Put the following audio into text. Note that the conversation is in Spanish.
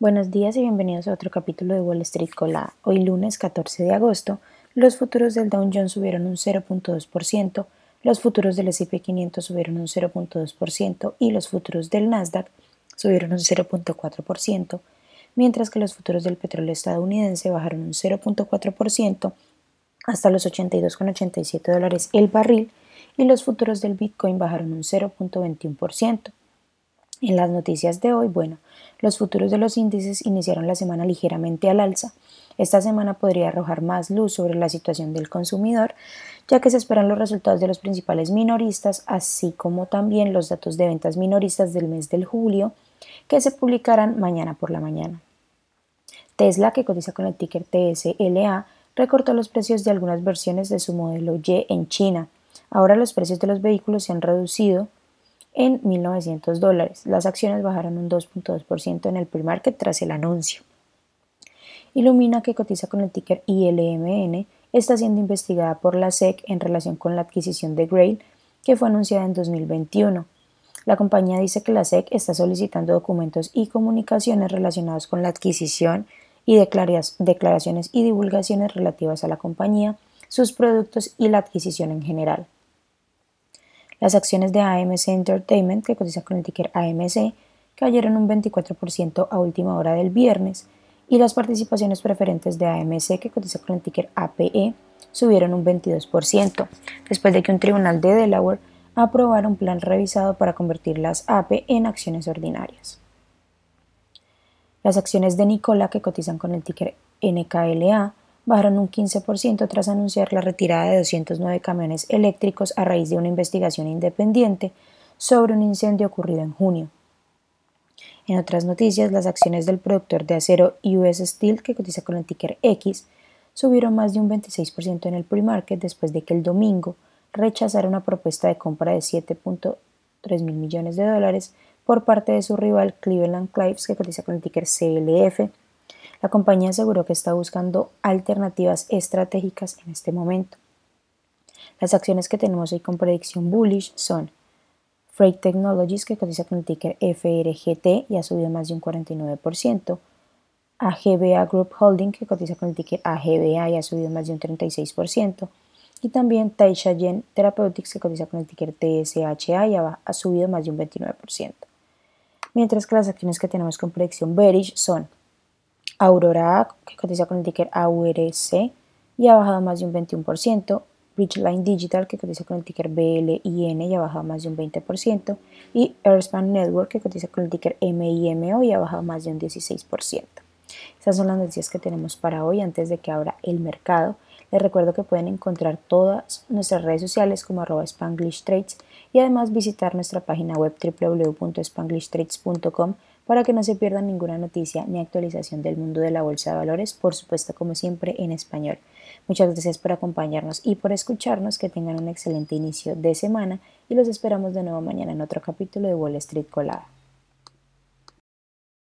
Buenos días y bienvenidos a otro capítulo de Wall Street Colada. Hoy lunes 14 de agosto, los futuros del Dow Jones subieron un 0.2%, los futuros del S&P 500 subieron un 0.2% y los futuros del Nasdaq subieron un 0.4%, mientras que los futuros del petróleo estadounidense bajaron un 0.4% hasta los 82,87 dólares el barril y los futuros del Bitcoin bajaron un 0.21%. En las noticias de hoy, bueno, los futuros de los índices iniciaron la semana ligeramente al alza. Esta semana podría arrojar más luz sobre la situación del consumidor, ya que se esperan los resultados de los principales minoristas, así como también los datos de ventas minoristas del mes de julio, que se publicarán mañana por la mañana. Tesla, que cotiza con el ticker TSLA, recortó los precios de algunas versiones de su modelo Y en China. Ahora los precios de los vehículos se han reducido en 1.900 dólares. Las acciones bajaron un 2.2% en el pre-market tras el anuncio. Illumina, que cotiza con el ticker ILMN, está siendo investigada por la SEC en relación con la adquisición de Grail, que fue anunciada en 2021. La compañía dice que la SEC está solicitando documentos y comunicaciones relacionados con la adquisición y declaraciones y divulgaciones relativas a la compañía, sus productos y la adquisición en general. Las acciones de AMC Entertainment, que cotiza con el ticker AMC, cayeron un 24% a última hora del viernes y las participaciones preferentes de AMC, que cotiza con el ticker APE, subieron un 22%, después de que un tribunal de Delaware aprobara un plan revisado para convertir las APE en acciones ordinarias. Las acciones de Nicola, que cotizan con el ticker NKLA, bajaron un 15% tras anunciar la retirada de 209 camiones eléctricos a raíz de una investigación independiente sobre un incendio ocurrido en junio. En otras noticias, las acciones del productor de acero US Steel, que cotiza con el ticker X, subieron más de un 26% en el pre-market después de que el domingo rechazara una propuesta de compra de 7.3 mil millones de dólares por parte de su rival Cleveland Clives, que cotiza con el ticker CLF, la compañía aseguró que está buscando alternativas estratégicas en este momento. Las acciones que tenemos hoy con predicción bullish son Freight Technologies, que cotiza con el ticker FRGT y ha subido más de un 49%, AGBA Group Holding, que cotiza con el ticker AGBA y ha subido más de un 36%, y también Taisha Therapeutics, que cotiza con el ticker TSHA y ha subido más de un 29%. Mientras que las acciones que tenemos con predicción bearish son Aurora, que cotiza con el ticker AURC y ha bajado más de un 21%, Bridgeline Digital, que cotiza con el ticker BLIN y ha bajado más de un 20%, y Airspan Network, que cotiza con el ticker MIMO y ha bajado más de un 16%. Esas son las noticias que tenemos para hoy antes de que abra el mercado. Les recuerdo que pueden encontrar todas nuestras redes sociales como arroba Spanglish Trades y además visitar nuestra página web www.spanglishtrades.com para que no se pierdan ninguna noticia ni actualización del mundo de la bolsa de valores, por supuesto como siempre en español. Muchas gracias por acompañarnos y por escucharnos, que tengan un excelente inicio de semana y los esperamos de nuevo mañana en otro capítulo de Wall Street Colada.